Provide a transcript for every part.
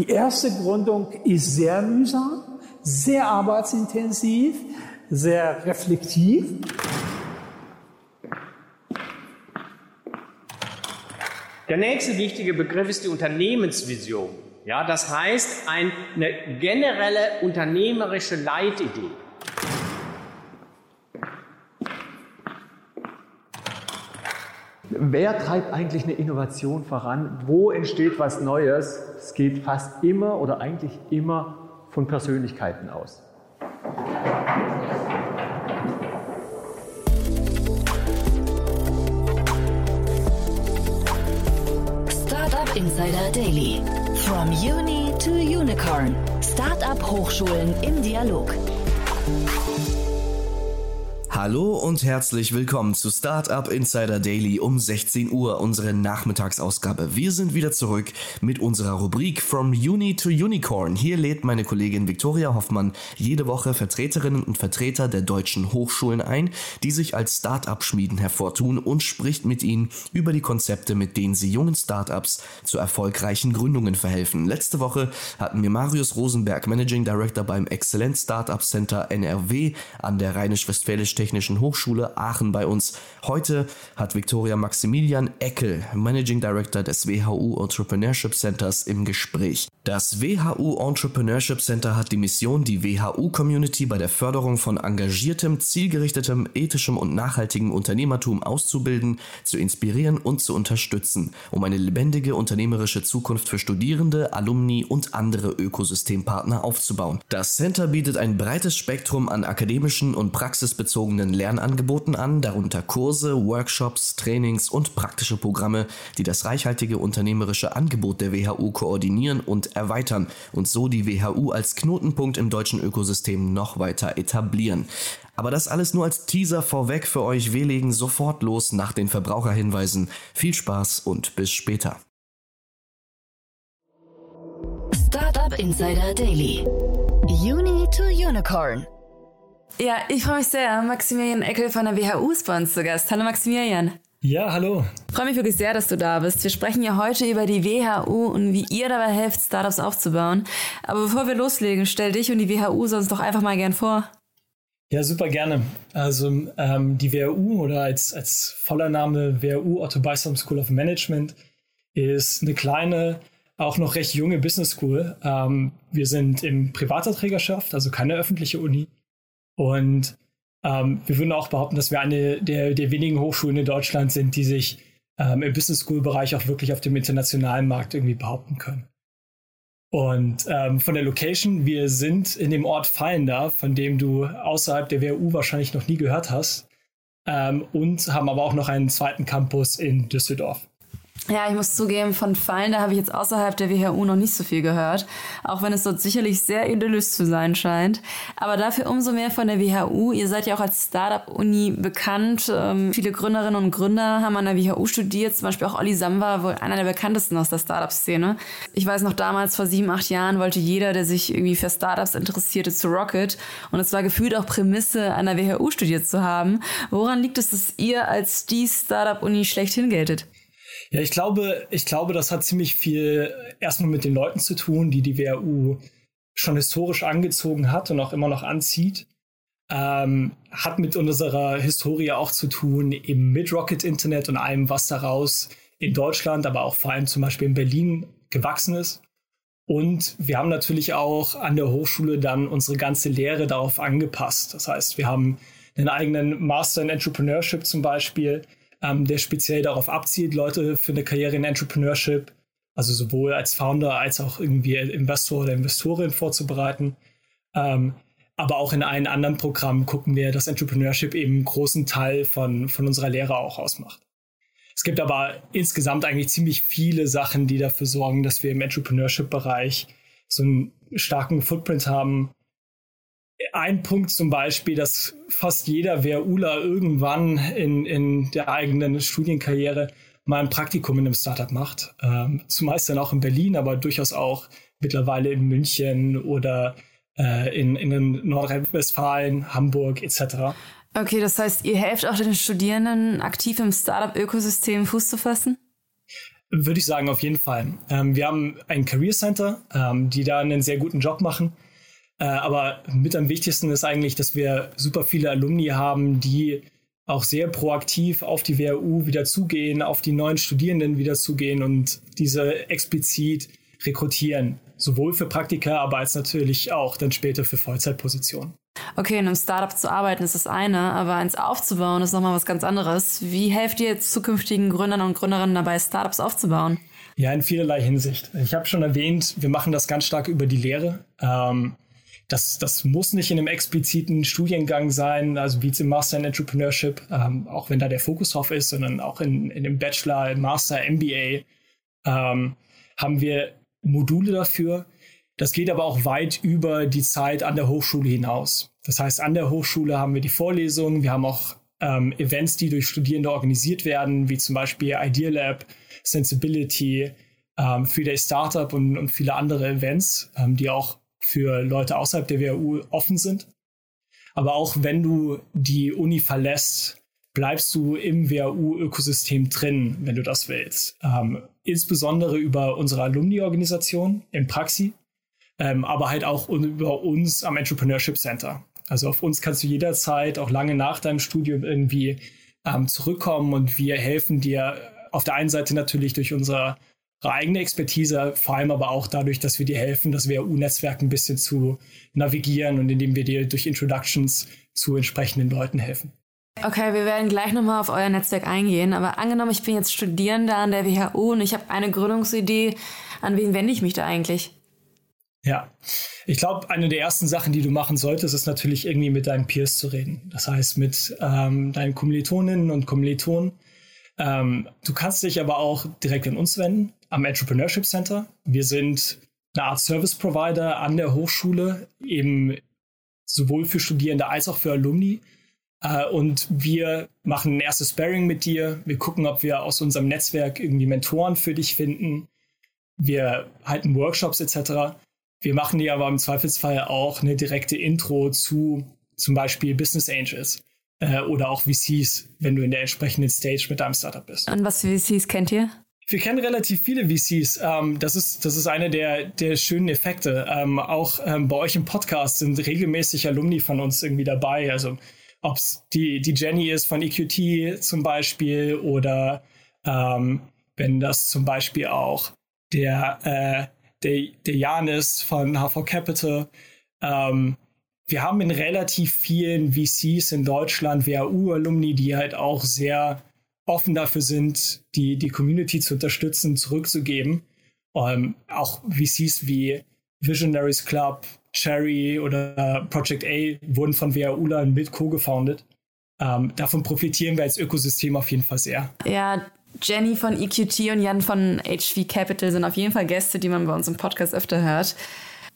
Die erste Gründung ist sehr mühsam, sehr arbeitsintensiv, sehr reflektiv. Der nächste wichtige Begriff ist die Unternehmensvision. Ja, das heißt eine generelle unternehmerische Leitidee. Wer treibt eigentlich eine Innovation voran? Wo entsteht was Neues? Es geht fast immer oder eigentlich immer von Persönlichkeiten aus. Startup Insider Daily. From Uni to Unicorn. Startup Hochschulen im Dialog. Hallo und herzlich willkommen zu Startup Insider Daily um 16 Uhr, unsere Nachmittagsausgabe. Wir sind wieder zurück mit unserer Rubrik From Uni to Unicorn. Hier lädt meine Kollegin Viktoria Hoffmann jede Woche Vertreterinnen und Vertreter der deutschen Hochschulen ein, die sich als Startup-Schmieden hervortun und spricht mit ihnen über die Konzepte, mit denen sie jungen Startups zu erfolgreichen Gründungen verhelfen. Letzte Woche hatten wir Marius Rosenberg, Managing Director beim Exzellent Startup Center NRW an der Rheinisch-Westfälisch Technischen Hochschule Aachen bei uns. Heute hat Viktoria Maximilian Eckel, Managing Director des WHU Entrepreneurship Centers, im Gespräch. Das WHU Entrepreneurship Center hat die Mission, die WHU-Community bei der Förderung von engagiertem, zielgerichtetem, ethischem und nachhaltigem Unternehmertum auszubilden, zu inspirieren und zu unterstützen, um eine lebendige unternehmerische Zukunft für Studierende, Alumni und andere Ökosystempartner aufzubauen. Das Center bietet ein breites Spektrum an akademischen und praxisbezogenen angebotenen Lernangeboten an, darunter Kurse, Workshops, Trainings und praktische Programme, die das reichhaltige unternehmerische Angebot der WHU koordinieren und erweitern und so die WHU als Knotenpunkt im deutschen Ökosystem noch weiter etablieren. Aber das alles nur als Teaser vorweg für euch. Wir legen sofort los nach den Verbraucherhinweisen. Viel Spaß und bis später. Startup Insider Daily. Uni to Unicorn. Ja, ich freue mich sehr. Maximilian Eckel von der WHU ist bei uns zu Gast. Hallo Maximilian. Ja, hallo. Ich freue mich wirklich sehr, dass du da bist. Wir sprechen ja heute über die WHU und wie ihr dabei helft, Startups aufzubauen. Aber bevor wir loslegen, stell dich und die WHU sonst doch einfach mal gern vor. Ja, super gerne. Also ähm, die WHU oder als, als voller Name WHU Otto Beisam School of Management ist eine kleine, auch noch recht junge Business School. Ähm, wir sind in privater Trägerschaft, also keine öffentliche Uni. Und ähm, wir würden auch behaupten, dass wir eine der, der wenigen Hochschulen in Deutschland sind, die sich ähm, im Business School Bereich auch wirklich auf dem internationalen Markt irgendwie behaupten können. Und ähm, von der Location, wir sind in dem Ort Fallender, von dem du außerhalb der WU wahrscheinlich noch nie gehört hast, ähm, und haben aber auch noch einen zweiten Campus in Düsseldorf. Ja, ich muss zugeben, von da habe ich jetzt außerhalb der WHU noch nicht so viel gehört, auch wenn es dort sicherlich sehr idyllisch zu sein scheint. Aber dafür umso mehr von der WHU. Ihr seid ja auch als Startup-Uni bekannt. Ähm, viele Gründerinnen und Gründer haben an der WHU studiert, zum Beispiel auch Olli Samba, wohl einer der bekanntesten aus der Startup-Szene. Ich weiß noch damals, vor sieben, acht Jahren, wollte jeder, der sich irgendwie für Startups interessierte, zu Rocket. Und es war gefühlt auch Prämisse, an der WHU studiert zu haben. Woran liegt es, dass ihr als die Startup-Uni schlechthin geltet? Ja, ich glaube, ich glaube, das hat ziemlich viel erstmal mit den Leuten zu tun, die die WHU schon historisch angezogen hat und auch immer noch anzieht. Ähm, hat mit unserer Historie auch zu tun, eben mit Rocket Internet und allem, was daraus in Deutschland, aber auch vor allem zum Beispiel in Berlin gewachsen ist. Und wir haben natürlich auch an der Hochschule dann unsere ganze Lehre darauf angepasst. Das heißt, wir haben einen eigenen Master in Entrepreneurship zum Beispiel, ähm, der speziell darauf abzielt, Leute für eine Karriere in Entrepreneurship, also sowohl als Founder als auch irgendwie Investor oder Investorin vorzubereiten. Ähm, aber auch in allen anderen Programmen gucken wir, dass Entrepreneurship eben einen großen Teil von, von unserer Lehre auch ausmacht. Es gibt aber insgesamt eigentlich ziemlich viele Sachen, die dafür sorgen, dass wir im Entrepreneurship-Bereich so einen starken Footprint haben, ein Punkt zum Beispiel, dass fast jeder WUler irgendwann in, in der eigenen Studienkarriere mal ein Praktikum in einem Startup macht. Ähm, zumeist dann auch in Berlin, aber durchaus auch mittlerweile in München oder äh, in, in Nordrhein-Westfalen, Hamburg etc. Okay, das heißt, ihr helft auch den Studierenden aktiv im Startup-Ökosystem Fuß zu fassen? Würde ich sagen, auf jeden Fall. Ähm, wir haben ein Career Center, ähm, die da einen sehr guten Job machen. Äh, aber mit am wichtigsten ist eigentlich, dass wir super viele Alumni haben, die auch sehr proaktiv auf die WHU wieder zugehen, auf die neuen Studierenden wieder zugehen und diese explizit rekrutieren. Sowohl für Praktika, aber als natürlich auch dann später für Vollzeitpositionen. Okay, in einem Startup zu arbeiten ist das eine, aber eins aufzubauen ist nochmal was ganz anderes. Wie helft ihr jetzt zukünftigen Gründern und Gründerinnen dabei, Startups aufzubauen? Ja, in vielerlei Hinsicht. Ich habe schon erwähnt, wir machen das ganz stark über die Lehre. Ähm, das, das muss nicht in einem expliziten Studiengang sein, also wie im Master in Entrepreneurship, ähm, auch wenn da der Fokus drauf ist, sondern auch in, in dem Bachelor, Master, MBA ähm, haben wir Module dafür. Das geht aber auch weit über die Zeit an der Hochschule hinaus. Das heißt, an der Hochschule haben wir die Vorlesungen, wir haben auch ähm, Events, die durch Studierende organisiert werden, wie zum Beispiel Idea Lab, Sensibility, ähm, Free Day Startup und, und viele andere Events, ähm, die auch für Leute außerhalb der WHU offen sind. Aber auch wenn du die Uni verlässt, bleibst du im WHU-Ökosystem drin, wenn du das willst. Ähm, insbesondere über unsere Alumni-Organisation in Praxi, ähm, aber halt auch über uns am Entrepreneurship Center. Also auf uns kannst du jederzeit, auch lange nach deinem Studium irgendwie ähm, zurückkommen und wir helfen dir auf der einen Seite natürlich durch unser eigene Expertise, vor allem aber auch dadurch, dass wir dir helfen, das WHU-Netzwerk ein bisschen zu navigieren und indem wir dir durch Introductions zu entsprechenden Leuten helfen. Okay, wir werden gleich nochmal auf euer Netzwerk eingehen, aber angenommen, ich bin jetzt Studierender an der WHU und ich habe eine Gründungsidee, an wen wende ich mich da eigentlich? Ja, ich glaube, eine der ersten Sachen, die du machen solltest, ist natürlich irgendwie mit deinen Peers zu reden. Das heißt, mit ähm, deinen Kommilitoninnen und Kommilitonen. Ähm, du kannst dich aber auch direkt an uns wenden am Entrepreneurship Center. Wir sind eine Art Service Provider an der Hochschule, eben sowohl für Studierende als auch für Alumni. Uh, und wir machen ein erstes Sparring mit dir. Wir gucken, ob wir aus unserem Netzwerk irgendwie Mentoren für dich finden. Wir halten Workshops etc. Wir machen dir aber im Zweifelsfall auch eine direkte Intro zu zum Beispiel Business Angels äh, oder auch VCs, wenn du in der entsprechenden Stage mit deinem Startup bist. Und was für VCs kennt ihr? Wir kennen relativ viele VCs. Ähm, das, ist, das ist einer der, der schönen Effekte. Ähm, auch ähm, bei euch im Podcast sind regelmäßig Alumni von uns irgendwie dabei. Also ob es die, die Jenny ist von EQT zum Beispiel oder ähm, wenn das zum Beispiel auch der, äh, der, der Jan ist von HV Capital. Ähm, wir haben in relativ vielen VCs in Deutschland WHU-Alumni, die halt auch sehr offen dafür sind, die, die Community zu unterstützen, zurückzugeben. Ähm, auch VCs wie Visionaries Club, Cherry oder Project A wurden von WHUlern mit co-gefounded. Ähm, davon profitieren wir als Ökosystem auf jeden Fall sehr. Ja, Jenny von EQT und Jan von HV Capital sind auf jeden Fall Gäste, die man bei uns im Podcast öfter hört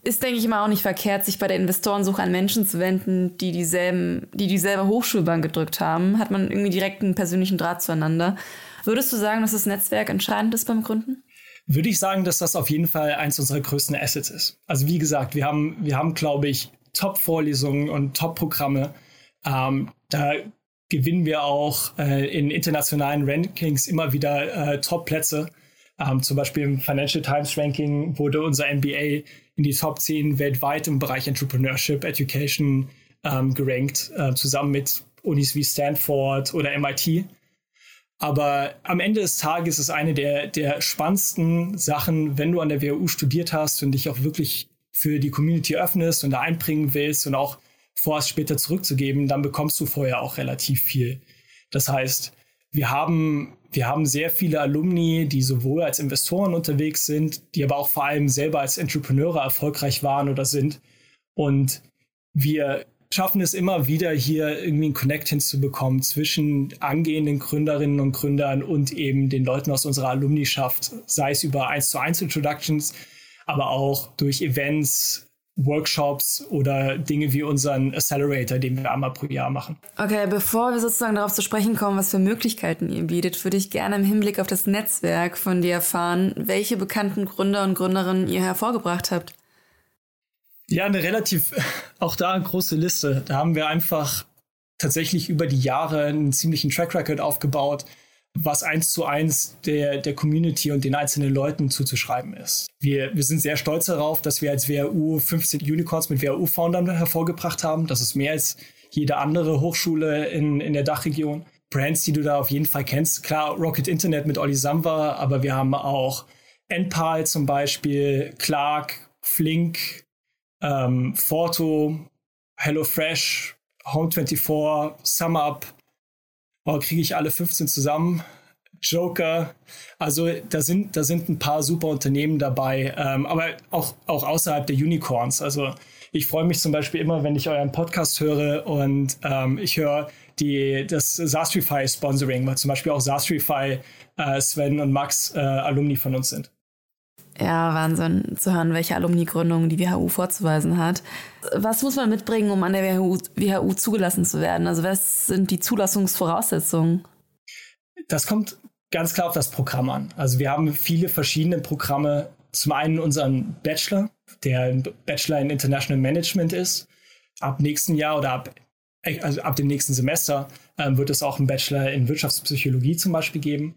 ist, denke ich mal, auch nicht verkehrt, sich bei der Investorensuche an Menschen zu wenden, die dieselben, die dieselbe Hochschulbank gedrückt haben. Hat man irgendwie direkt einen persönlichen Draht zueinander. Würdest du sagen, dass das Netzwerk entscheidend ist beim Gründen? Würde ich sagen, dass das auf jeden Fall eins unserer größten Assets ist. Also wie gesagt, wir haben, wir haben, glaube ich, Top-Vorlesungen und Top-Programme. Ähm, da gewinnen wir auch äh, in internationalen Rankings immer wieder äh, Top-Plätze. Ähm, zum Beispiel im Financial Times Ranking wurde unser MBA in die Top 10 weltweit im Bereich Entrepreneurship, Education ähm, gerankt, äh, zusammen mit Unis wie Stanford oder MIT. Aber am Ende des Tages ist eine der, der spannendsten Sachen, wenn du an der WHU studiert hast und dich auch wirklich für die Community öffnest und da einbringen willst und auch vorhast, später zurückzugeben, dann bekommst du vorher auch relativ viel. Das heißt, wir haben wir haben sehr viele Alumni, die sowohl als Investoren unterwegs sind, die aber auch vor allem selber als Entrepreneure erfolgreich waren oder sind. Und wir schaffen es immer wieder, hier irgendwie einen Connect hinzubekommen zwischen angehenden Gründerinnen und Gründern und eben den Leuten aus unserer Alumnischaft, sei es über 1 zu 1 Introductions, aber auch durch Events, Workshops oder Dinge wie unseren Accelerator, den wir einmal pro Jahr machen. Okay, bevor wir sozusagen darauf zu sprechen kommen, was für Möglichkeiten ihr bietet, würde ich gerne im Hinblick auf das Netzwerk von dir erfahren, welche bekannten Gründer und Gründerinnen ihr hervorgebracht habt. Ja, eine relativ, auch da eine große Liste. Da haben wir einfach tatsächlich über die Jahre einen ziemlichen Track Record aufgebaut. Was eins zu eins der, der Community und den einzelnen Leuten zuzuschreiben ist. Wir, wir sind sehr stolz darauf, dass wir als WHU 15 Unicorns mit WHU-Foundern hervorgebracht haben. Das ist mehr als jede andere Hochschule in, in der Dachregion. Brands, die du da auf jeden Fall kennst. Klar, Rocket Internet mit Olli Samwa, aber wir haben auch Enpal zum Beispiel, Clark, Flink, ähm, Forto, HelloFresh, Home24, SumUp, oh, kriege ich alle 15 zusammen. Joker. Also da sind, da sind ein paar super Unternehmen dabei, ähm, aber auch, auch außerhalb der Unicorns. Also ich freue mich zum Beispiel immer, wenn ich euren Podcast höre und ähm, ich höre die, das Sastrify Sponsoring, weil zum Beispiel auch Sastrify, äh, Sven und Max äh, Alumni von uns sind. Ja, Wahnsinn zu hören, welche Alumni-Gründung die WHU vorzuweisen hat. Was muss man mitbringen, um an der WHU, WHU zugelassen zu werden? Also was sind die Zulassungsvoraussetzungen? Das kommt ganz klar auf das Programm an. Also wir haben viele verschiedene Programme. Zum einen unseren Bachelor, der ein Bachelor in International Management ist. Ab nächsten Jahr oder ab, also ab dem nächsten Semester ähm, wird es auch einen Bachelor in Wirtschaftspsychologie zum Beispiel geben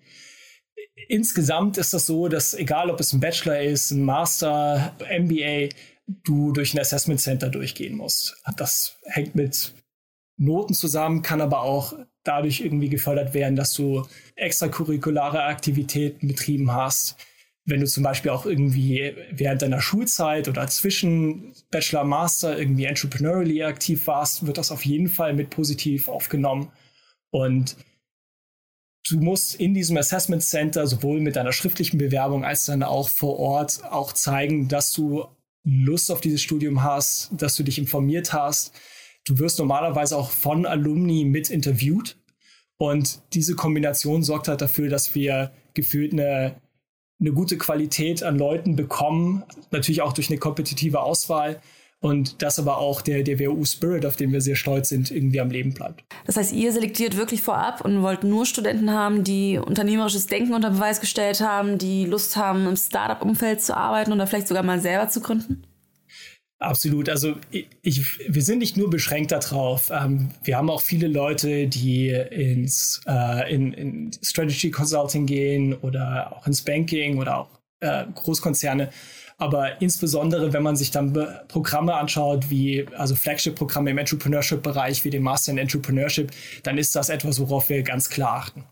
insgesamt ist das so, dass egal ob es ein Bachelor ist, ein Master, MBA, du durch ein Assessment Center durchgehen musst. Das hängt mit Noten zusammen, kann aber auch dadurch irgendwie gefördert werden, dass du extracurriculare Aktivitäten betrieben hast. Wenn du zum Beispiel auch irgendwie während deiner Schulzeit oder zwischen Bachelor, Master irgendwie entrepreneurially aktiv warst, wird das auf jeden Fall mit positiv aufgenommen. Und du musst in diesem Assessment Center sowohl mit deiner schriftlichen Bewerbung als dann auch vor Ort auch zeigen, dass du Lust auf dieses Studium hast, dass du dich informiert hast. Du wirst normalerweise auch von Alumni mit interviewt. Und diese Kombination sorgt halt dafür, dass wir gefühlt eine, eine gute Qualität an Leuten bekommen. Natürlich auch durch eine kompetitive Auswahl und das aber auch der, der WU-Spirit, auf den wir sehr stolz sind, irgendwie am Leben bleibt. Das heißt, ihr selektiert wirklich vorab und wollt nur Studenten haben, die unternehmerisches Denken unter Beweis gestellt haben, die Lust haben, im Startup-Umfeld zu arbeiten oder vielleicht sogar mal selber zu gründen? Absolut. Also ich, ich, wir sind nicht nur beschränkt darauf. Ähm, wir haben auch viele Leute, die ins äh, in, in Strategy Consulting gehen oder auch ins Banking oder auch äh, Großkonzerne aber insbesondere, wenn man sich dann Programme anschaut, wie also Flagship-Programme im Entrepreneurship-Bereich, wie den Master in Entrepreneurship, dann ist das etwas, worauf wir ganz klar achten.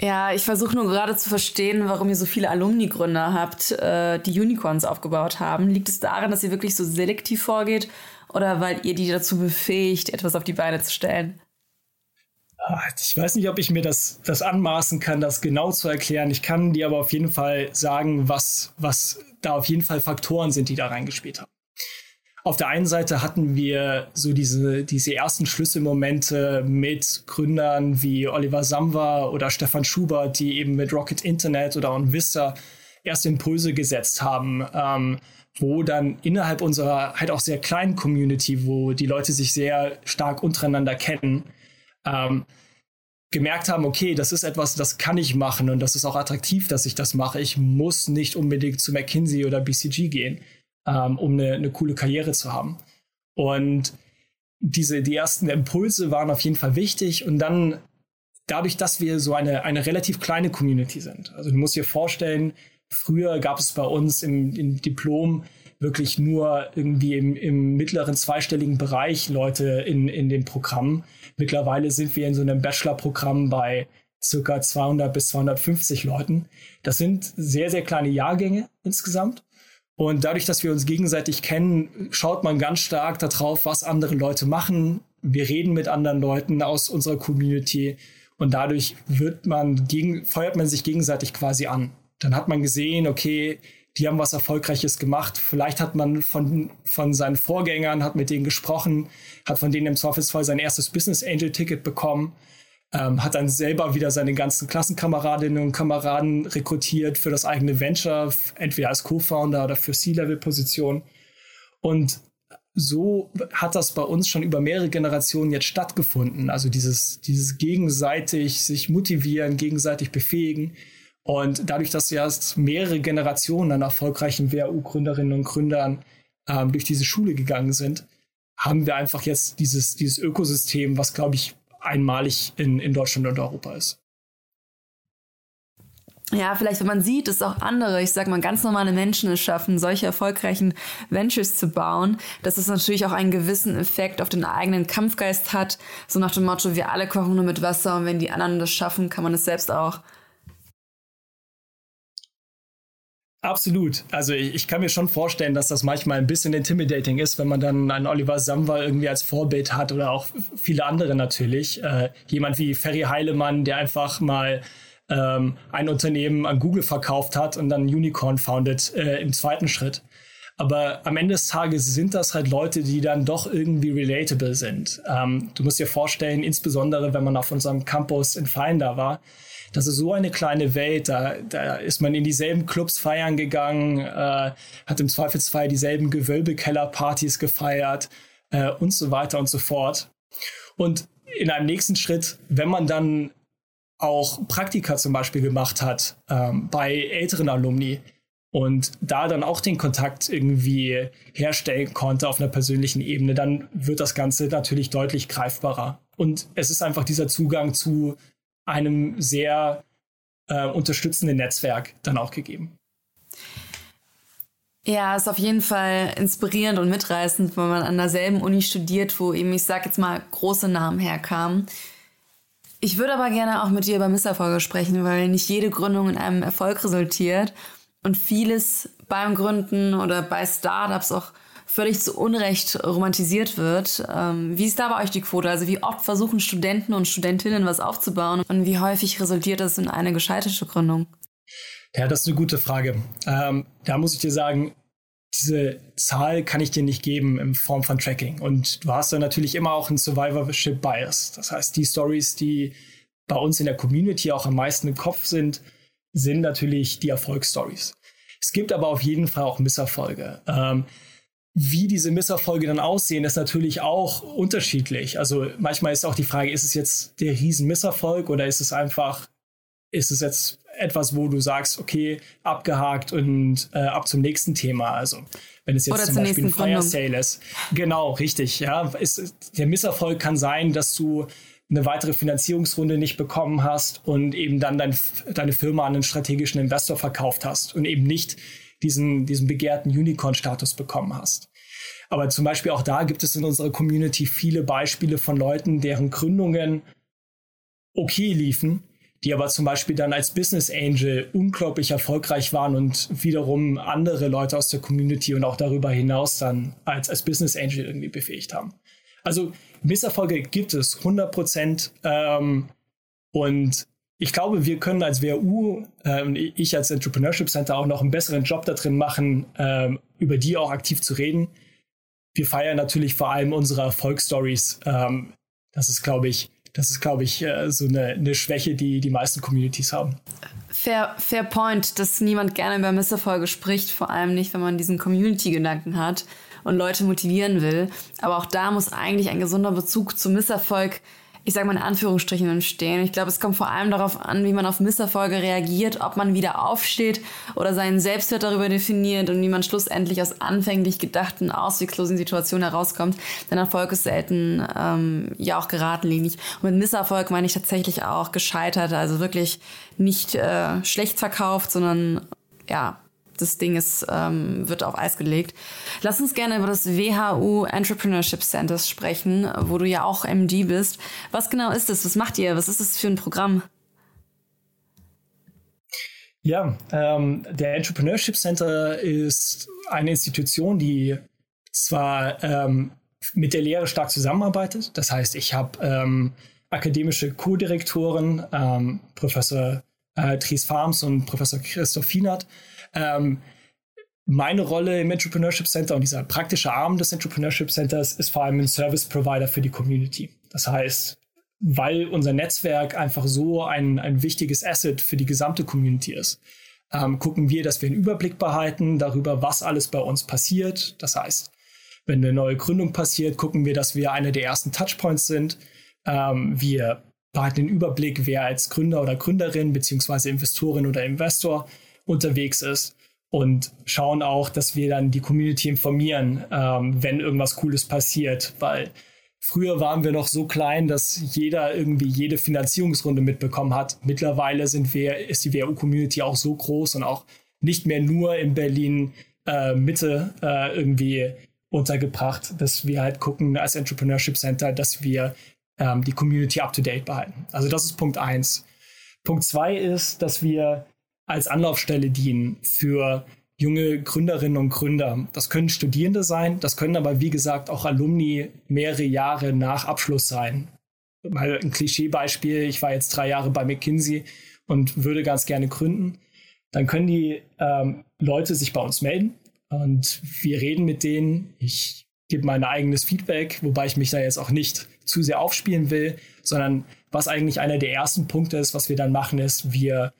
Ja, ich versuche nur gerade zu verstehen, warum ihr so viele Alumni-Gründer habt, äh, die Unicorns aufgebaut haben. Liegt es daran, dass ihr wirklich so selektiv vorgeht oder weil ihr die dazu befähigt, etwas auf die Beine zu stellen? Ah, ich weiß nicht, ob ich mir das, das anmaßen kann, das genau zu erklären. Ich kann dir aber auf jeden Fall sagen, was, was da auf jeden Fall Faktoren sind, die da reingespielt haben. Auf der einen Seite hatten wir so diese, diese ersten Schlüsselmomente mit Gründern wie Oliver Samwa oder Stefan Schubert, die eben mit Rocket Internet oder OnVista erste Impulse gesetzt haben, ähm, wo dann innerhalb unserer halt auch sehr kleinen Community, wo die Leute sich sehr stark untereinander kennen, ähm, gemerkt haben, okay, das ist etwas, das kann ich machen und das ist auch attraktiv, dass ich das mache. Ich muss nicht unbedingt zu McKinsey oder BCG gehen, ähm, um eine, eine coole Karriere zu haben. Und diese, die ersten Impulse waren auf jeden Fall wichtig und dann dadurch, dass wir so eine, eine relativ kleine Community sind. Also du musst dir vorstellen, früher gab es bei uns im, im Diplom wirklich nur irgendwie im, im mittleren zweistelligen Bereich Leute in, in den Programmen. Mittlerweile sind wir in so einem Bachelor-Programm bei circa 200 bis 250 Leuten. Das sind sehr, sehr kleine Jahrgänge insgesamt. Und dadurch, dass wir uns gegenseitig kennen, schaut man ganz stark darauf, was andere Leute machen. Wir reden mit anderen Leuten aus unserer Community und dadurch wird man gegen, feuert man sich gegenseitig quasi an. Dann hat man gesehen, okay, die haben was Erfolgreiches gemacht. Vielleicht hat man von, von seinen Vorgängern, hat mit denen gesprochen, hat von denen im Zweifelsfall sein erstes Business Angel Ticket bekommen, ähm, hat dann selber wieder seine ganzen Klassenkameradinnen und Kameraden rekrutiert für das eigene Venture, entweder als Co-Founder oder für C-Level-Position. Und so hat das bei uns schon über mehrere Generationen jetzt stattgefunden. Also dieses, dieses gegenseitig sich motivieren, gegenseitig befähigen. Und dadurch, dass erst mehrere Generationen an erfolgreichen WHU-Gründerinnen und Gründern ähm, durch diese Schule gegangen sind, haben wir einfach jetzt dieses, dieses Ökosystem, was, glaube ich, einmalig in, in Deutschland und Europa ist. ja, vielleicht, wenn man sieht, dass auch andere, ich sag mal, ganz normale Menschen es schaffen, solche erfolgreichen Ventures zu bauen, dass es natürlich auch einen gewissen Effekt auf den eigenen Kampfgeist hat. So nach dem Motto, wir alle kochen nur mit Wasser und wenn die anderen das schaffen, kann man es selbst auch. Absolut. Also ich, ich, kann mir schon vorstellen, dass das manchmal ein bisschen intimidating ist, wenn man dann einen Oliver Samwer irgendwie als Vorbild hat oder auch viele andere natürlich. Äh, jemand wie Ferry Heilemann, der einfach mal ähm, ein Unternehmen an Google verkauft hat und dann Unicorn founded äh, im zweiten Schritt. Aber am Ende des Tages sind das halt Leute, die dann doch irgendwie relatable sind. Ähm, du musst dir vorstellen, insbesondere wenn man auf unserem Campus in Finder war, das ist so eine kleine Welt. Da, da ist man in dieselben Clubs feiern gegangen, äh, hat im Zweifelsfall dieselben Gewölbekellerpartys gefeiert äh, und so weiter und so fort. Und in einem nächsten Schritt, wenn man dann auch Praktika zum Beispiel gemacht hat ähm, bei älteren Alumni und da dann auch den Kontakt irgendwie herstellen konnte auf einer persönlichen Ebene, dann wird das Ganze natürlich deutlich greifbarer. Und es ist einfach dieser Zugang zu einem sehr äh, unterstützenden Netzwerk dann auch gegeben. Ja, ist auf jeden Fall inspirierend und mitreißend, wenn man an derselben Uni studiert, wo eben, ich sag jetzt mal, große Namen herkamen. Ich würde aber gerne auch mit dir über Misserfolge sprechen, weil nicht jede Gründung in einem Erfolg resultiert und vieles beim Gründen oder bei Startups auch völlig zu Unrecht romantisiert wird. Ähm, wie ist da bei euch die Quote? Also wie oft versuchen Studenten und Studentinnen was aufzubauen und wie häufig resultiert das in eine gescheiterte Gründung? Ja, das ist eine gute Frage. Ähm, da muss ich dir sagen, diese Zahl kann ich dir nicht geben in Form von Tracking. Und du hast dann natürlich immer auch einen Survivorship Bias. Das heißt, die Stories, die bei uns in der Community auch am meisten im Kopf sind, sind natürlich die Erfolgsstories. Es gibt aber auf jeden Fall auch Misserfolge. Ähm, wie diese Misserfolge dann aussehen, ist natürlich auch unterschiedlich. Also manchmal ist auch die Frage, ist es jetzt der Riesenmisserfolg oder ist es einfach, ist es jetzt etwas, wo du sagst, okay, abgehakt und äh, ab zum nächsten Thema. Also wenn es jetzt Oder zum Beispiel ein Fire Sale ist. Genau, richtig. Ja, ist, der Misserfolg kann sein, dass du eine weitere Finanzierungsrunde nicht bekommen hast und eben dann dein, deine Firma an einen strategischen Investor verkauft hast und eben nicht diesen, diesen begehrten Unicorn-Status bekommen hast. Aber zum Beispiel auch da gibt es in unserer Community viele Beispiele von Leuten, deren Gründungen okay liefen, die aber zum Beispiel dann als Business Angel unglaublich erfolgreich waren und wiederum andere Leute aus der Community und auch darüber hinaus dann als, als Business Angel irgendwie befähigt haben. Also Misserfolge gibt es 100 Prozent. Ähm, und ich glaube, wir können als WU äh, und ich als Entrepreneurship Center auch noch einen besseren Job da drin machen, ähm, über die auch aktiv zu reden. Wir feiern natürlich vor allem unsere Erfolgsstories. Ähm, das ist, glaube ich, das ist, glaube ich, äh, so eine, eine Schwäche, die die meisten Communities haben. Fair, fair point, dass niemand gerne über Misserfolge spricht, vor allem nicht, wenn man diesen Community-Gedanken hat und Leute motivieren will. Aber auch da muss eigentlich ein gesunder Bezug zum Misserfolg ich sage mal in Anführungsstrichen entstehen. Ich glaube, es kommt vor allem darauf an, wie man auf Misserfolge reagiert, ob man wieder aufsteht oder seinen Selbstwert darüber definiert und wie man schlussendlich aus anfänglich gedachten, ausweglosen Situationen herauskommt. Denn Erfolg ist selten ähm, ja auch geradlinig. Und mit Misserfolg meine ich tatsächlich auch gescheitert, also wirklich nicht äh, schlecht verkauft, sondern ja, das Ding ähm, wird auf Eis gelegt. Lass uns gerne über das WHU Entrepreneurship Centers sprechen, wo du ja auch MD bist. Was genau ist das? Was macht ihr? Was ist das für ein Programm? Ja, ähm, der Entrepreneurship Center ist eine Institution, die zwar ähm, mit der Lehre stark zusammenarbeitet. Das heißt, ich habe ähm, akademische Co-Direktoren, ähm, Professor äh, Tries Farms und Professor Christoph Fienert, ähm, meine Rolle im Entrepreneurship Center und dieser praktische Arm des Entrepreneurship Centers ist vor allem ein Service Provider für die Community. Das heißt, weil unser Netzwerk einfach so ein, ein wichtiges Asset für die gesamte Community ist, ähm, gucken wir, dass wir einen Überblick behalten darüber, was alles bei uns passiert. Das heißt, wenn eine neue Gründung passiert, gucken wir, dass wir einer der ersten Touchpoints sind. Ähm, wir behalten den Überblick, wer als Gründer oder Gründerin beziehungsweise Investorin oder Investor unterwegs ist und schauen auch, dass wir dann die Community informieren, ähm, wenn irgendwas Cooles passiert, weil Früher waren wir noch so klein, dass jeder irgendwie jede Finanzierungsrunde mitbekommen hat. Mittlerweile sind wir, ist die WU-Community auch so groß und auch nicht mehr nur in Berlin äh, Mitte äh, irgendwie untergebracht, dass wir halt gucken als Entrepreneurship Center, dass wir ähm, die Community up to date behalten. Also das ist Punkt eins. Punkt zwei ist, dass wir als Anlaufstelle dienen für junge Gründerinnen und Gründer. Das können Studierende sein, das können aber wie gesagt auch Alumni mehrere Jahre nach Abschluss sein. Mal ein Klischeebeispiel, ich war jetzt drei Jahre bei McKinsey und würde ganz gerne gründen. Dann können die ähm, Leute sich bei uns melden und wir reden mit denen. Ich gebe mein eigenes Feedback, wobei ich mich da jetzt auch nicht zu sehr aufspielen will, sondern was eigentlich einer der ersten Punkte ist, was wir dann machen, ist, wir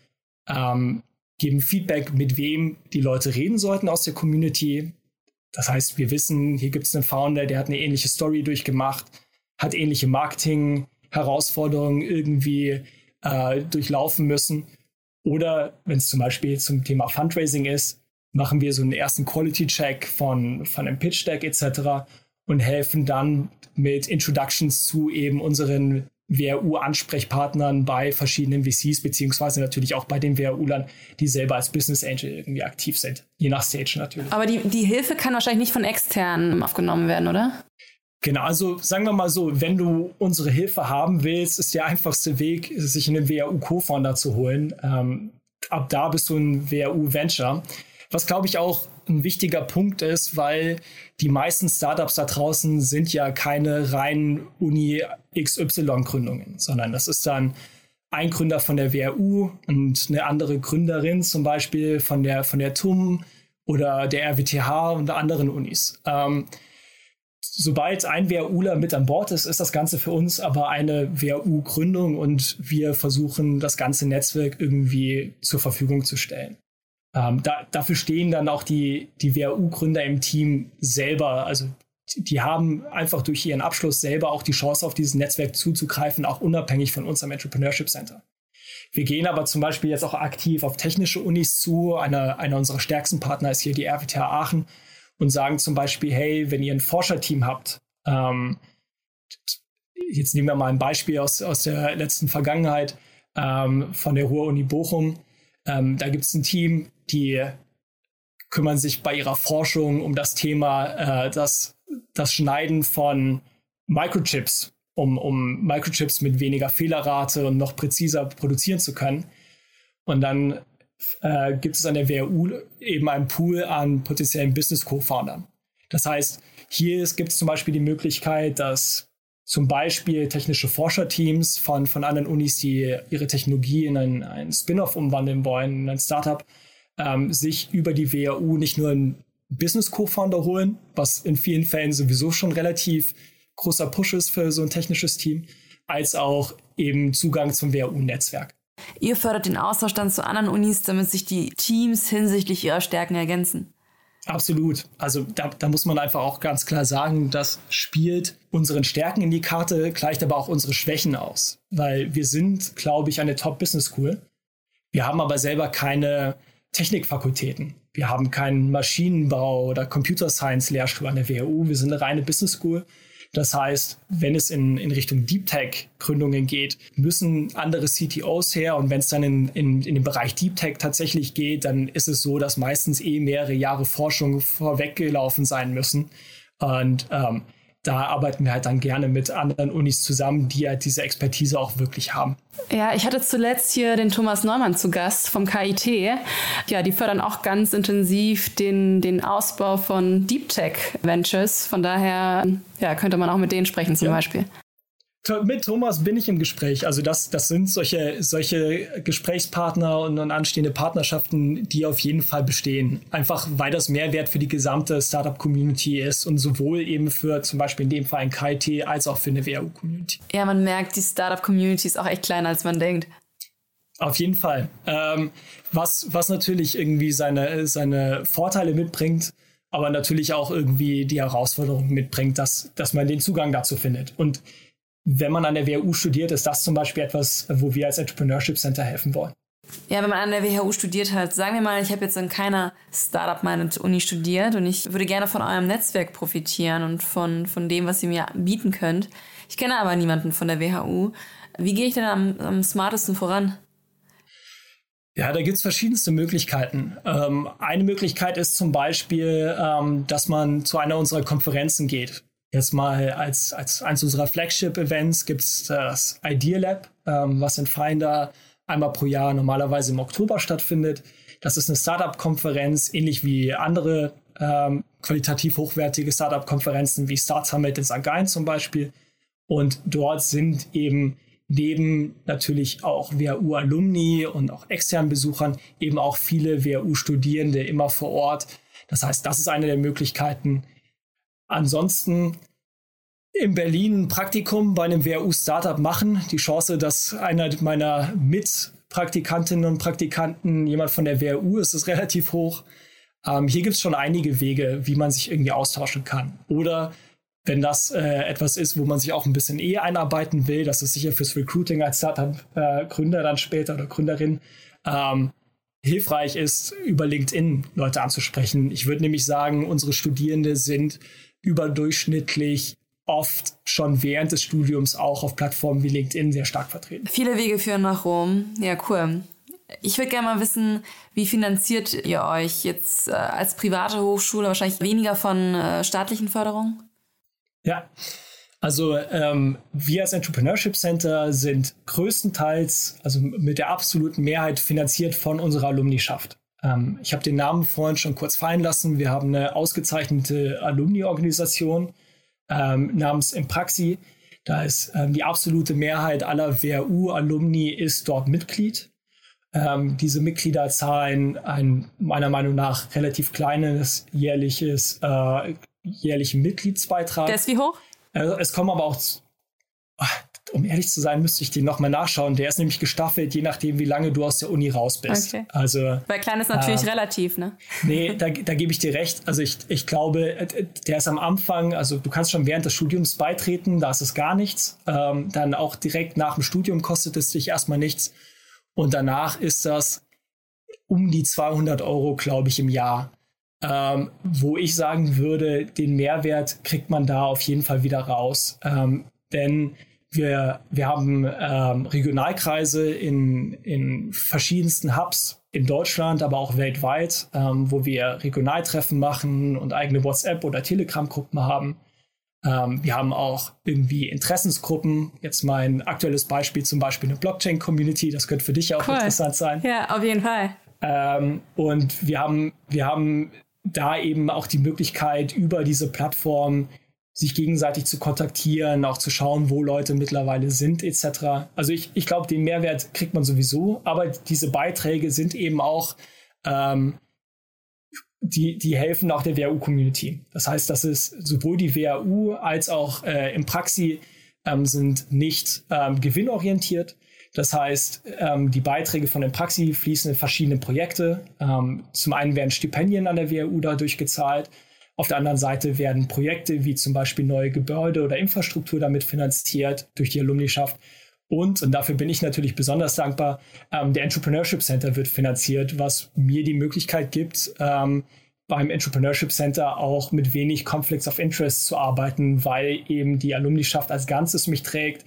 ähm, geben Feedback, mit wem die Leute reden sollten aus der Community. Das heißt, wir wissen, hier gibt es einen Founder, der hat eine ähnliche Story durchgemacht, hat ähnliche Marketing-Herausforderungen irgendwie äh, durchlaufen müssen. Oder wenn es zum Beispiel zum Thema Fundraising ist, machen wir so einen ersten Quality-Check von, von einem Pitch-Deck etc. und helfen dann mit Introductions zu eben unseren WRU-Ansprechpartnern bei verschiedenen VCs, beziehungsweise natürlich auch bei den WRU-Lern, die selber als Business Angel irgendwie aktiv sind. Je nach Stage natürlich. Aber die, die Hilfe kann wahrscheinlich nicht von externen aufgenommen werden, oder? Genau, also sagen wir mal so, wenn du unsere Hilfe haben willst, ist der einfachste Weg, sich einen WRU-Co-Founder zu holen. Ähm, ab da bist du ein WRU-Venture. Was glaube ich auch ein wichtiger Punkt ist, weil die meisten Startups da draußen sind ja keine reinen Uni XY-Gründungen, sondern das ist dann ein Gründer von der WRU und eine andere Gründerin zum Beispiel von der, von der TUM oder der RWTH und anderen Unis. Ähm, sobald ein WRUler mit an Bord ist, ist das Ganze für uns aber eine WRU-Gründung und wir versuchen, das ganze Netzwerk irgendwie zur Verfügung zu stellen. Ähm, da, dafür stehen dann auch die, die WHU-Gründer im Team selber. Also die haben einfach durch ihren Abschluss selber auch die Chance, auf dieses Netzwerk zuzugreifen, auch unabhängig von unserem Entrepreneurship Center. Wir gehen aber zum Beispiel jetzt auch aktiv auf technische Unis zu. Einer, einer unserer stärksten Partner ist hier die RWTH Aachen und sagen zum Beispiel, hey, wenn ihr ein Forscherteam habt, ähm, jetzt nehmen wir mal ein Beispiel aus, aus der letzten Vergangenheit ähm, von der Ruhr-Uni Bochum. Ähm, da gibt es ein Team, die kümmern sich bei ihrer Forschung um das Thema, äh, das, das Schneiden von Microchips, um, um Microchips mit weniger Fehlerrate und noch präziser produzieren zu können. Und dann äh, gibt es an der WRU eben einen Pool an potenziellen Business-Co-Foundern. Das heißt, hier gibt es zum Beispiel die Möglichkeit, dass zum Beispiel technische Forscherteams von, von anderen Unis, die ihre Technologie in ein, ein Spin-off umwandeln wollen, in ein Startup, ähm, sich über die WAU nicht nur einen Business Co-Founder holen, was in vielen Fällen sowieso schon relativ großer Push ist für so ein technisches Team, als auch eben Zugang zum WAU-Netzwerk. Ihr fördert den Austausch dann zu anderen Unis, damit sich die Teams hinsichtlich ihrer Stärken ergänzen. Absolut. Also da, da muss man einfach auch ganz klar sagen, das spielt unseren Stärken in die Karte, gleicht aber auch unsere Schwächen aus. Weil wir sind, glaube ich, eine Top-Business-School. Wir haben aber selber keine Technikfakultäten. Wir haben keinen Maschinenbau oder Computer Science Lehrstuhl an der WHU. Wir sind eine reine Business School. Das heißt, wenn es in, in Richtung Deep Tech Gründungen geht, müssen andere CTOs her. Und wenn es dann in, in, in den Bereich Deep Tech tatsächlich geht, dann ist es so, dass meistens eh mehrere Jahre Forschung vorweggelaufen sein müssen. Und ähm, da arbeiten wir halt dann gerne mit anderen Unis zusammen, die halt diese Expertise auch wirklich haben. Ja, ich hatte zuletzt hier den Thomas Neumann zu Gast vom KIT. Ja, die fördern auch ganz intensiv den, den Ausbau von Deep Tech Ventures. Von daher ja, könnte man auch mit denen sprechen zum ja. Beispiel mit Thomas bin ich im Gespräch. Also das, das sind solche, solche Gesprächspartner und, und anstehende Partnerschaften, die auf jeden Fall bestehen. Einfach weil das Mehrwert für die gesamte Startup-Community ist und sowohl eben für zum Beispiel in dem Fall ein KIT als auch für eine WHU-Community. Ja, man merkt, die Startup-Community ist auch echt kleiner, als man denkt. Auf jeden Fall. Ähm, was, was natürlich irgendwie seine, seine Vorteile mitbringt, aber natürlich auch irgendwie die Herausforderung mitbringt, dass, dass man den Zugang dazu findet. Und wenn man an der WU studiert, ist das zum Beispiel etwas, wo wir als Entrepreneurship Center helfen wollen. Ja, wenn man an der WHU studiert hat, sagen wir mal, ich habe jetzt an keiner Startup-Minded-Uni studiert und ich würde gerne von eurem Netzwerk profitieren und von, von dem, was ihr mir bieten könnt. Ich kenne aber niemanden von der WHU. Wie gehe ich denn am, am smartesten voran? Ja, da gibt's verschiedenste Möglichkeiten. Ähm, eine Möglichkeit ist zum Beispiel, ähm, dass man zu einer unserer Konferenzen geht. Jetzt mal als, als eines unserer Flagship-Events gibt's das Idea Lab, ähm, was in Finder einmal pro Jahr normalerweise im Oktober stattfindet. Das ist eine Startup-Konferenz, ähnlich wie andere ähm, qualitativ hochwertige Startup-Konferenzen wie Start Summit in St. Gallen zum Beispiel. Und dort sind eben neben natürlich auch WHU-Alumni und auch externen Besuchern eben auch viele WHU-Studierende immer vor Ort. Das heißt, das ist eine der Möglichkeiten. Ansonsten in Berlin ein Praktikum bei einem WHU-Startup machen. Die Chance, dass einer meiner Mitpraktikantinnen und Praktikanten jemand von der WHU ist, ist relativ hoch. Ähm, hier gibt es schon einige Wege, wie man sich irgendwie austauschen kann. Oder wenn das äh, etwas ist, wo man sich auch ein bisschen eher einarbeiten will, das ist sicher fürs Recruiting als Startup-Gründer äh, dann später oder Gründerin ähm, hilfreich ist, über LinkedIn Leute anzusprechen. Ich würde nämlich sagen, unsere Studierende sind überdurchschnittlich oft schon während des Studiums auch auf Plattformen wie LinkedIn sehr stark vertreten. Viele Wege führen nach Rom. Ja, cool. Ich würde gerne mal wissen, wie finanziert ihr euch jetzt äh, als private Hochschule? Wahrscheinlich weniger von äh, staatlichen Förderungen? Ja, also ähm, wir als Entrepreneurship Center sind größtenteils, also mit der absoluten Mehrheit finanziert von unserer Alumnischaft. Ähm, ich habe den Namen vorhin schon kurz fallen lassen. Wir haben eine ausgezeichnete Alumni-Organisation ähm, namens Impraxi. Da ist ähm, die absolute Mehrheit aller WHU-Alumni ist dort Mitglied. Ähm, diese Mitglieder zahlen ein meiner Meinung nach relativ kleines jährliches äh, jährlichen Mitgliedsbeitrag. Der ist wie hoch? Also es kommen aber auch, um ehrlich zu sein, müsste ich den nochmal nachschauen. Der ist nämlich gestaffelt, je nachdem, wie lange du aus der Uni raus bist. Okay. Also, Weil klein ist natürlich äh, relativ, ne? Nee, da, da gebe ich dir recht. Also ich, ich glaube, äh, der ist am Anfang, also du kannst schon während des Studiums beitreten, da ist es gar nichts. Ähm, dann auch direkt nach dem Studium kostet es dich erstmal nichts. Und danach ist das um die 200 Euro, glaube ich, im Jahr ähm, wo ich sagen würde, den Mehrwert kriegt man da auf jeden Fall wieder raus. Ähm, denn wir, wir haben ähm, Regionalkreise in, in verschiedensten Hubs in Deutschland, aber auch weltweit, ähm, wo wir Regionaltreffen machen und eigene WhatsApp- oder Telegram-Gruppen haben. Ähm, wir haben auch irgendwie Interessensgruppen. Jetzt mein aktuelles Beispiel zum Beispiel eine Blockchain-Community. Das könnte für dich auch cool. interessant sein. Ja, auf jeden Fall. Ähm, und wir haben, wir haben da eben auch die Möglichkeit, über diese Plattform sich gegenseitig zu kontaktieren, auch zu schauen, wo Leute mittlerweile sind, etc. Also ich, ich glaube, den Mehrwert kriegt man sowieso, aber diese Beiträge sind eben auch, ähm, die, die helfen auch der WHU-Community. Das heißt, dass es sowohl die WHU als auch äh, im Praxi ähm, sind nicht ähm, gewinnorientiert, das heißt, ähm, die Beiträge von den Praxi fließen in verschiedene Projekte. Ähm, zum einen werden Stipendien an der WHU dadurch gezahlt. Auf der anderen Seite werden Projekte wie zum Beispiel neue Gebäude oder Infrastruktur damit finanziert durch die Alumnischaft. Und, und dafür bin ich natürlich besonders dankbar, ähm, der Entrepreneurship Center wird finanziert, was mir die Möglichkeit gibt, ähm, beim Entrepreneurship Center auch mit wenig Conflicts of Interest zu arbeiten, weil eben die Alumnischaft als Ganzes mich trägt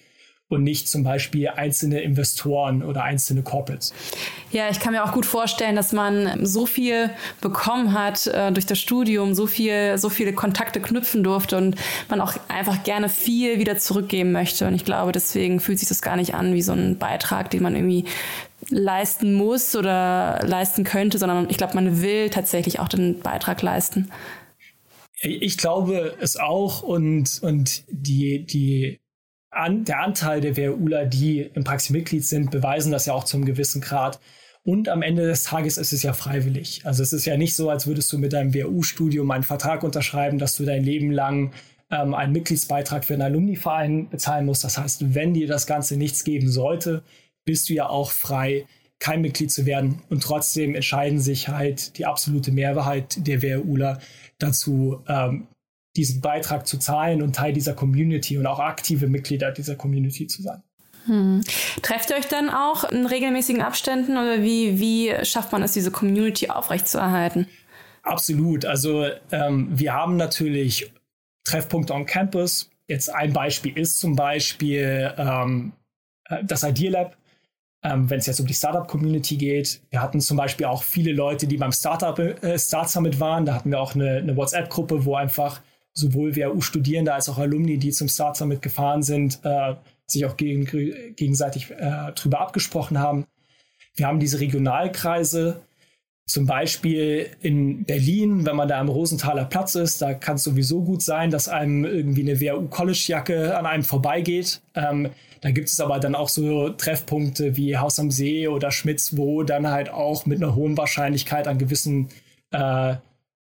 und nicht zum Beispiel einzelne Investoren oder einzelne Corporates. Ja, ich kann mir auch gut vorstellen, dass man so viel bekommen hat äh, durch das Studium, so viel, so viele Kontakte knüpfen durfte und man auch einfach gerne viel wieder zurückgeben möchte. Und ich glaube, deswegen fühlt sich das gar nicht an wie so ein Beitrag, den man irgendwie leisten muss oder leisten könnte, sondern ich glaube, man will tatsächlich auch den Beitrag leisten. Ich glaube es auch und, und die, die an, der Anteil der WHUler, die im Praxis-Mitglied sind, beweisen das ja auch zum gewissen Grad. Und am Ende des Tages ist es ja freiwillig. Also es ist ja nicht so, als würdest du mit deinem WHU-Studium einen Vertrag unterschreiben, dass du dein Leben lang ähm, einen Mitgliedsbeitrag für einen Alumni-Verein bezahlen musst. Das heißt, wenn dir das Ganze nichts geben sollte, bist du ja auch frei, kein Mitglied zu werden. Und trotzdem entscheiden sich halt die absolute Mehrheit der WHUler dazu, ähm, diesen Beitrag zu zahlen und Teil dieser Community und auch aktive Mitglieder dieser Community zu sein. Hm. Trefft ihr euch dann auch in regelmäßigen Abständen oder wie, wie schafft man es, diese Community aufrechtzuerhalten? Absolut. Also ähm, wir haben natürlich Treffpunkte on Campus. Jetzt ein Beispiel ist zum Beispiel ähm, äh, das Idea Lab, ähm, wenn es jetzt um die Startup-Community geht. Wir hatten zum Beispiel auch viele Leute, die beim Startup äh, Start Summit waren. Da hatten wir auch eine, eine WhatsApp-Gruppe, wo einfach sowohl WHU-Studierende als auch Alumni, die zum Start Summit gefahren sind, äh, sich auch gegen, gegenseitig äh, drüber abgesprochen haben. Wir haben diese Regionalkreise, zum Beispiel in Berlin, wenn man da am Rosenthaler Platz ist, da kann es sowieso gut sein, dass einem irgendwie eine WHU-College-Jacke an einem vorbeigeht. Ähm, da gibt es aber dann auch so Treffpunkte wie Haus am See oder Schmitz, wo dann halt auch mit einer hohen Wahrscheinlichkeit an gewissen äh,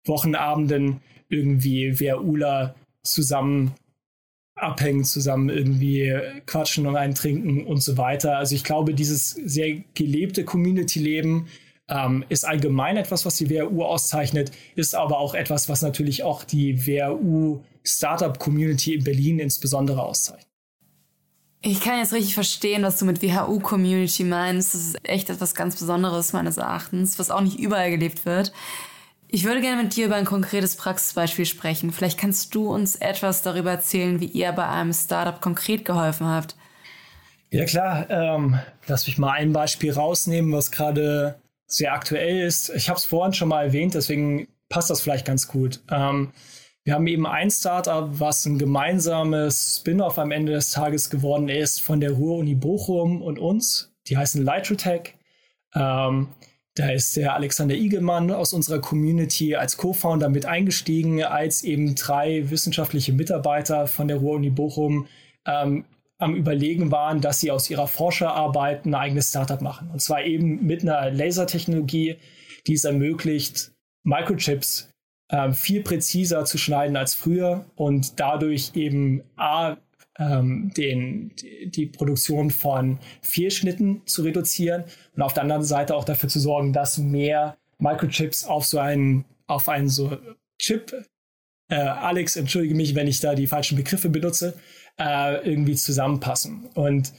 Wochenabenden irgendwie WHUler zusammen abhängen, zusammen irgendwie quatschen und eintrinken und so weiter. Also ich glaube, dieses sehr gelebte Community-Leben ähm, ist allgemein etwas, was die WHU auszeichnet, ist aber auch etwas, was natürlich auch die WHU Startup Community in Berlin insbesondere auszeichnet. Ich kann jetzt richtig verstehen, was du mit WHU-Community meinst. Das ist echt etwas ganz Besonderes meines Erachtens, was auch nicht überall gelebt wird. Ich würde gerne mit dir über ein konkretes Praxisbeispiel sprechen. Vielleicht kannst du uns etwas darüber erzählen, wie ihr bei einem Startup konkret geholfen habt. Ja klar, ähm, lass mich mal ein Beispiel rausnehmen, was gerade sehr aktuell ist. Ich habe es vorhin schon mal erwähnt, deswegen passt das vielleicht ganz gut. Ähm, wir haben eben ein Startup, was ein gemeinsames Spin-off am Ende des Tages geworden ist von der Ruhr-Uni Bochum und uns. Die heißen Lightrotech. Ähm, da ist der Alexander Igelmann aus unserer Community als Co-Founder mit eingestiegen, als eben drei wissenschaftliche Mitarbeiter von der Ruhr-Uni Bochum ähm, am Überlegen waren, dass sie aus ihrer Forscherarbeit ein eigenes Startup machen. Und zwar eben mit einer Lasertechnologie, die es ermöglicht, Microchips äh, viel präziser zu schneiden als früher und dadurch eben A, ähm, den, die Produktion von Fehlschnitten zu reduzieren und auf der anderen Seite auch dafür zu sorgen, dass mehr Microchips auf so einen, auf einen so Chip, äh, Alex, entschuldige mich, wenn ich da die falschen Begriffe benutze, äh, irgendwie zusammenpassen. Und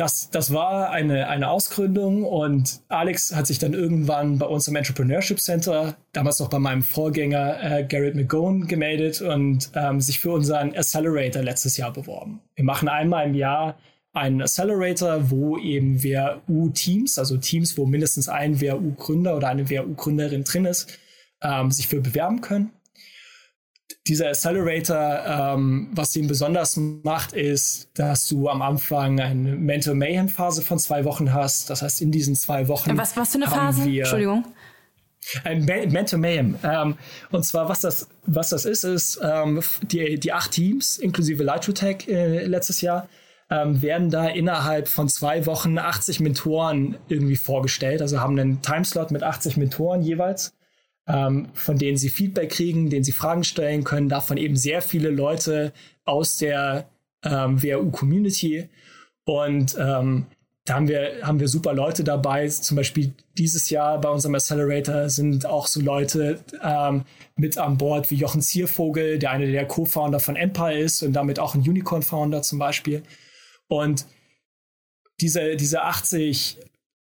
das, das war eine, eine Ausgründung und Alex hat sich dann irgendwann bei uns im Entrepreneurship Center, damals noch bei meinem Vorgänger äh, Garrett McGowan, gemeldet und ähm, sich für unseren Accelerator letztes Jahr beworben. Wir machen einmal im Jahr einen Accelerator, wo eben WU-Teams, also Teams, wo mindestens ein WU-Gründer oder eine WU-Gründerin drin ist, ähm, sich für bewerben können dieser Accelerator, ähm, was ihn besonders macht, ist, dass du am Anfang eine Mental Mayhem Phase von zwei Wochen hast. Das heißt, in diesen zwei Wochen. Was, was für eine Phase? Wir, Entschuldigung. Ein Mental Mayhem. Ähm, und zwar, was das, was das ist, ist, ähm, die, die acht Teams, inklusive Lightrotech äh, letztes Jahr, ähm, werden da innerhalb von zwei Wochen 80 Mentoren irgendwie vorgestellt. Also haben einen Timeslot mit 80 Mentoren jeweils ähm, von denen sie Feedback kriegen, denen sie Fragen stellen können, davon eben sehr viele Leute aus der ähm, WHU-Community. Und ähm, da haben wir, haben wir super Leute dabei. Zum Beispiel dieses Jahr bei unserem Accelerator sind auch so Leute ähm, mit an Bord wie Jochen Ziervogel, der eine der Co-Founder von Empire ist und damit auch ein Unicorn-Founder zum Beispiel. Und diese, diese 80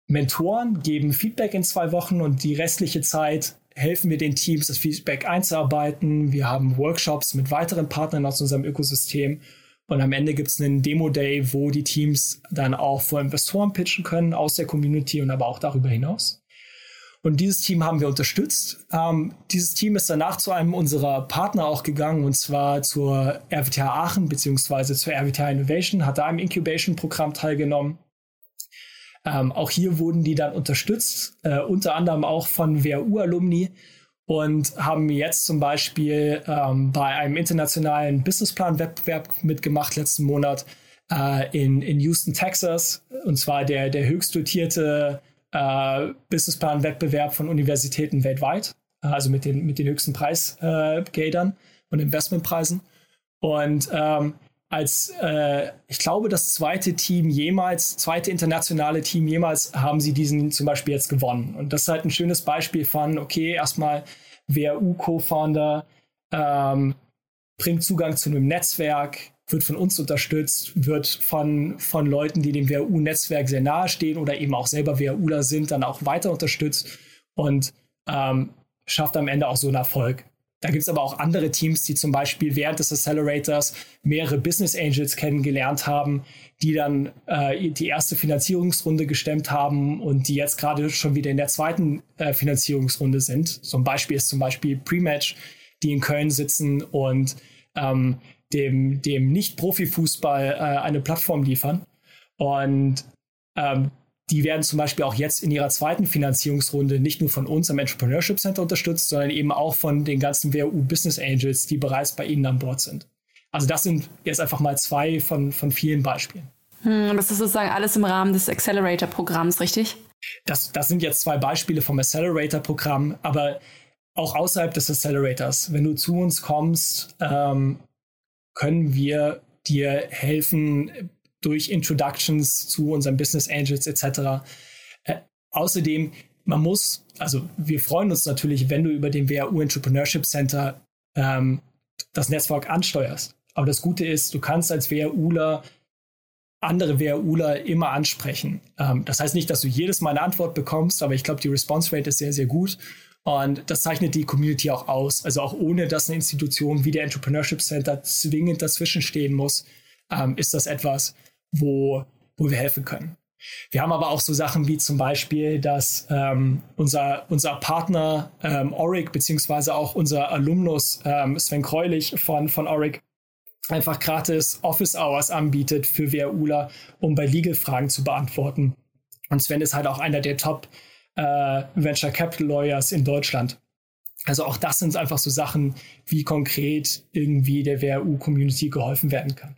Mentoren geben Feedback in zwei Wochen und die restliche Zeit helfen wir den Teams, das Feedback einzuarbeiten. Wir haben Workshops mit weiteren Partnern aus unserem Ökosystem. Und am Ende gibt es einen Demo-Day, wo die Teams dann auch vor Investoren pitchen können aus der Community und aber auch darüber hinaus. Und dieses Team haben wir unterstützt. Ähm, dieses Team ist danach zu einem unserer Partner auch gegangen, und zwar zur RWTH Aachen beziehungsweise zur RWTH Innovation, hat da im Incubation-Programm teilgenommen ähm, auch hier wurden die dann unterstützt, äh, unter anderem auch von WHU-Alumni und haben jetzt zum Beispiel ähm, bei einem internationalen Businessplan-Wettbewerb mitgemacht letzten Monat äh, in, in Houston, Texas. Und zwar der, der höchst dotierte äh, Businessplan-Wettbewerb von Universitäten weltweit, also mit den, mit den höchsten Preisgeldern äh, und Investmentpreisen. Und ähm, als, äh, ich glaube, das zweite Team jemals, zweite internationale Team jemals, haben sie diesen zum Beispiel jetzt gewonnen. Und das ist halt ein schönes Beispiel von, okay, erstmal WRU-Co-Founder ähm, bringt Zugang zu einem Netzwerk, wird von uns unterstützt, wird von, von Leuten, die dem WHU-Netzwerk sehr nahe stehen oder eben auch selber WHUler sind, dann auch weiter unterstützt und ähm, schafft am Ende auch so einen Erfolg. Da gibt es aber auch andere Teams, die zum Beispiel während des Accelerators mehrere Business Angels kennengelernt haben, die dann äh, die erste Finanzierungsrunde gestemmt haben und die jetzt gerade schon wieder in der zweiten äh, Finanzierungsrunde sind. Ein Beispiel ist zum Beispiel Prematch, die in Köln sitzen und ähm, dem, dem Nicht-Profi-Fußball äh, eine Plattform liefern. Und ähm, die werden zum Beispiel auch jetzt in ihrer zweiten Finanzierungsrunde nicht nur von uns am Entrepreneurship Center unterstützt, sondern eben auch von den ganzen WU Business Angels, die bereits bei ihnen an Bord sind. Also das sind jetzt einfach mal zwei von, von vielen Beispielen. Hm, das ist sozusagen alles im Rahmen des Accelerator-Programms, richtig? Das, das sind jetzt zwei Beispiele vom Accelerator-Programm, aber auch außerhalb des Accelerators. Wenn du zu uns kommst, ähm, können wir dir helfen, durch Introductions zu unseren Business Angels etc. Äh, außerdem, man muss, also wir freuen uns natürlich, wenn du über den WHU Entrepreneurship Center ähm, das Netzwerk ansteuerst. Aber das Gute ist, du kannst als WHUler andere WHUler immer ansprechen. Ähm, das heißt nicht, dass du jedes Mal eine Antwort bekommst, aber ich glaube, die Response Rate ist sehr, sehr gut. Und das zeichnet die Community auch aus. Also auch ohne, dass eine Institution wie der Entrepreneurship Center zwingend dazwischen stehen muss, ähm, ist das etwas, wo, wo wir helfen können. Wir haben aber auch so Sachen wie zum Beispiel, dass ähm, unser, unser Partner ähm, Oric, beziehungsweise auch unser Alumnus ähm, Sven Kreulich von, von Oric, einfach gratis Office Hours anbietet für WHUler, um bei Legal-Fragen zu beantworten. Und Sven ist halt auch einer der Top äh, Venture Capital Lawyers in Deutschland. Also auch das sind einfach so Sachen, wie konkret irgendwie der WHU-Community geholfen werden kann.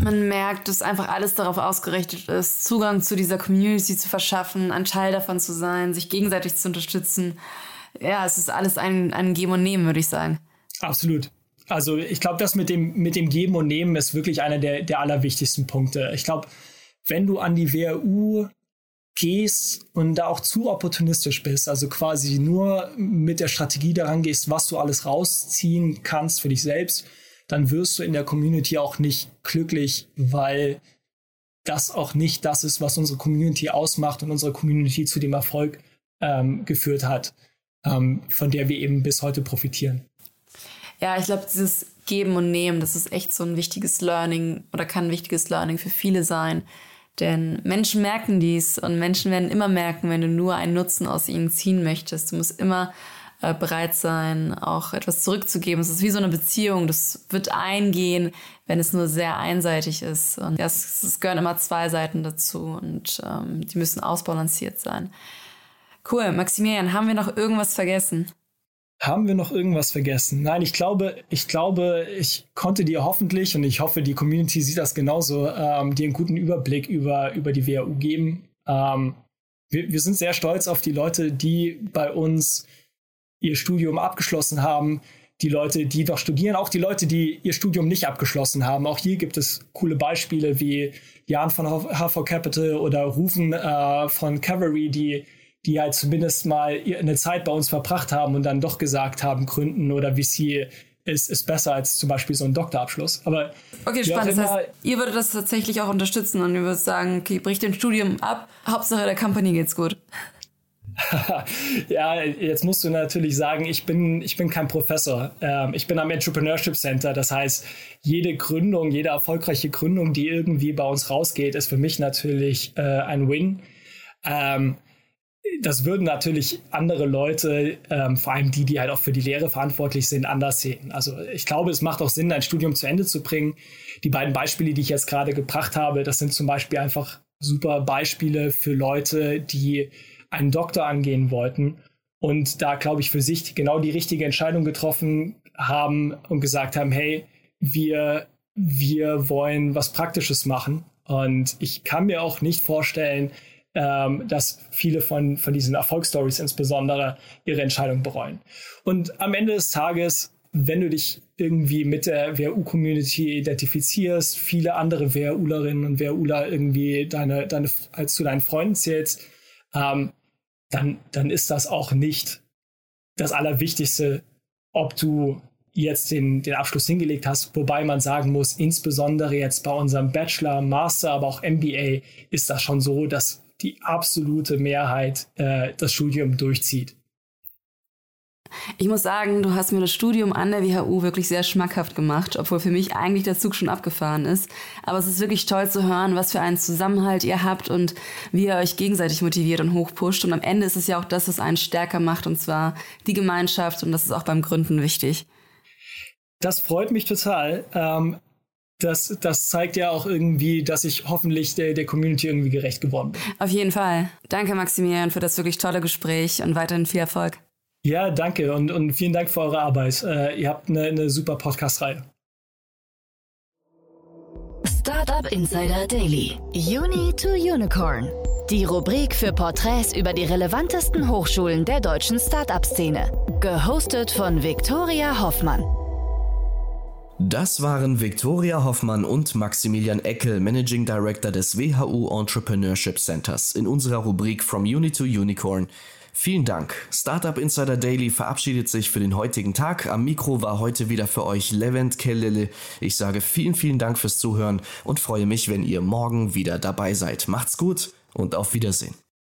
Man merkt, dass einfach alles darauf ausgerichtet ist, Zugang zu dieser Community zu verschaffen, ein Teil davon zu sein, sich gegenseitig zu unterstützen. Ja, es ist alles ein, ein Geben und Nehmen, würde ich sagen. Absolut. Also ich glaube, das mit dem, mit dem Geben und Nehmen ist wirklich einer der, der allerwichtigsten Punkte. Ich glaube, wenn du an die WRU gehst und da auch zu opportunistisch bist, also quasi nur mit der Strategie daran gehst, was du alles rausziehen kannst für dich selbst, dann wirst du in der Community auch nicht glücklich, weil das auch nicht das ist, was unsere Community ausmacht und unsere Community zu dem Erfolg ähm, geführt hat, ähm, von der wir eben bis heute profitieren. Ja, ich glaube, dieses Geben und Nehmen, das ist echt so ein wichtiges Learning oder kann ein wichtiges Learning für viele sein. Denn Menschen merken dies und Menschen werden immer merken, wenn du nur einen Nutzen aus ihnen ziehen möchtest. Du musst immer äh, bereit sein, auch etwas zurückzugeben. Es ist wie so eine Beziehung. Das wird eingehen, wenn es nur sehr einseitig ist. Und es, es gehören immer zwei Seiten dazu und ähm, die müssen ausbalanciert sein. Cool. Maximilian, haben wir noch irgendwas vergessen? Haben wir noch irgendwas vergessen? Nein, ich glaube, ich glaube, ich konnte dir hoffentlich und ich hoffe, die Community sieht das genauso, ähm, dir einen guten Überblick über, über die WHU geben. Ähm, wir, wir sind sehr stolz auf die Leute, die bei uns ihr Studium abgeschlossen haben, die Leute, die noch studieren, auch die Leute, die ihr Studium nicht abgeschlossen haben. Auch hier gibt es coole Beispiele wie Jan von HV Capital oder Rufen äh, von Cavalry, die, die halt zumindest mal eine Zeit bei uns verbracht haben und dann doch gesagt haben, Gründen oder VC ist, ist besser als zum Beispiel so ein Doktorabschluss. Aber okay, spannend. Das heißt, ihr würdet das tatsächlich auch unterstützen und ihr würdet sagen, okay, bricht den Studium ab, Hauptsache der Company geht's gut. ja, jetzt musst du natürlich sagen, ich bin, ich bin kein Professor. Ähm, ich bin am Entrepreneurship Center. Das heißt, jede Gründung, jede erfolgreiche Gründung, die irgendwie bei uns rausgeht, ist für mich natürlich äh, ein Win. Ähm, das würden natürlich andere Leute, ähm, vor allem die, die halt auch für die Lehre verantwortlich sind, anders sehen. Also ich glaube, es macht auch Sinn, ein Studium zu Ende zu bringen. Die beiden Beispiele, die ich jetzt gerade gebracht habe, das sind zum Beispiel einfach super Beispiele für Leute, die einen Doktor angehen wollten und da, glaube ich, für sich genau die richtige Entscheidung getroffen haben und gesagt haben, hey, wir, wir wollen was Praktisches machen. Und ich kann mir auch nicht vorstellen, ähm, dass viele von, von diesen Erfolgsstories insbesondere ihre Entscheidung bereuen. Und am Ende des Tages, wenn du dich irgendwie mit der WHU-Community identifizierst, viele andere WHUlerinnen und WHUler irgendwie deine, deine, als zu deinen Freunden zählst, ähm, dann, dann ist das auch nicht das Allerwichtigste, ob du jetzt den, den Abschluss hingelegt hast. Wobei man sagen muss, insbesondere jetzt bei unserem Bachelor, Master, aber auch MBA ist das schon so, dass die absolute Mehrheit äh, das Studium durchzieht. Ich muss sagen, du hast mir das Studium an der WHU wirklich sehr schmackhaft gemacht, obwohl für mich eigentlich der Zug schon abgefahren ist. Aber es ist wirklich toll zu hören, was für einen Zusammenhalt ihr habt und wie ihr euch gegenseitig motiviert und hochpusht. Und am Ende ist es ja auch das, was einen stärker macht, und zwar die Gemeinschaft. Und das ist auch beim Gründen wichtig. Das freut mich total. Ähm, das, das zeigt ja auch irgendwie, dass ich hoffentlich der, der Community irgendwie gerecht geworden bin. Auf jeden Fall. Danke, Maximilian, für das wirklich tolle Gespräch und weiterhin viel Erfolg. Ja, danke und, und vielen Dank für eure Arbeit. Äh, ihr habt eine, eine super Podcast-Reihe. Startup Insider Daily. Uni to Unicorn. Die Rubrik für Porträts über die relevantesten Hochschulen der deutschen Startup-Szene. Gehostet von Viktoria Hoffmann. Das waren Viktoria Hoffmann und Maximilian Eckel, Managing Director des WHU Entrepreneurship Centers, in unserer Rubrik From Uni to Unicorn. Vielen Dank. Startup Insider Daily verabschiedet sich für den heutigen Tag. Am Mikro war heute wieder für euch Levent Kellele. Ich sage vielen, vielen Dank fürs Zuhören und freue mich, wenn ihr morgen wieder dabei seid. Macht's gut und auf Wiedersehen.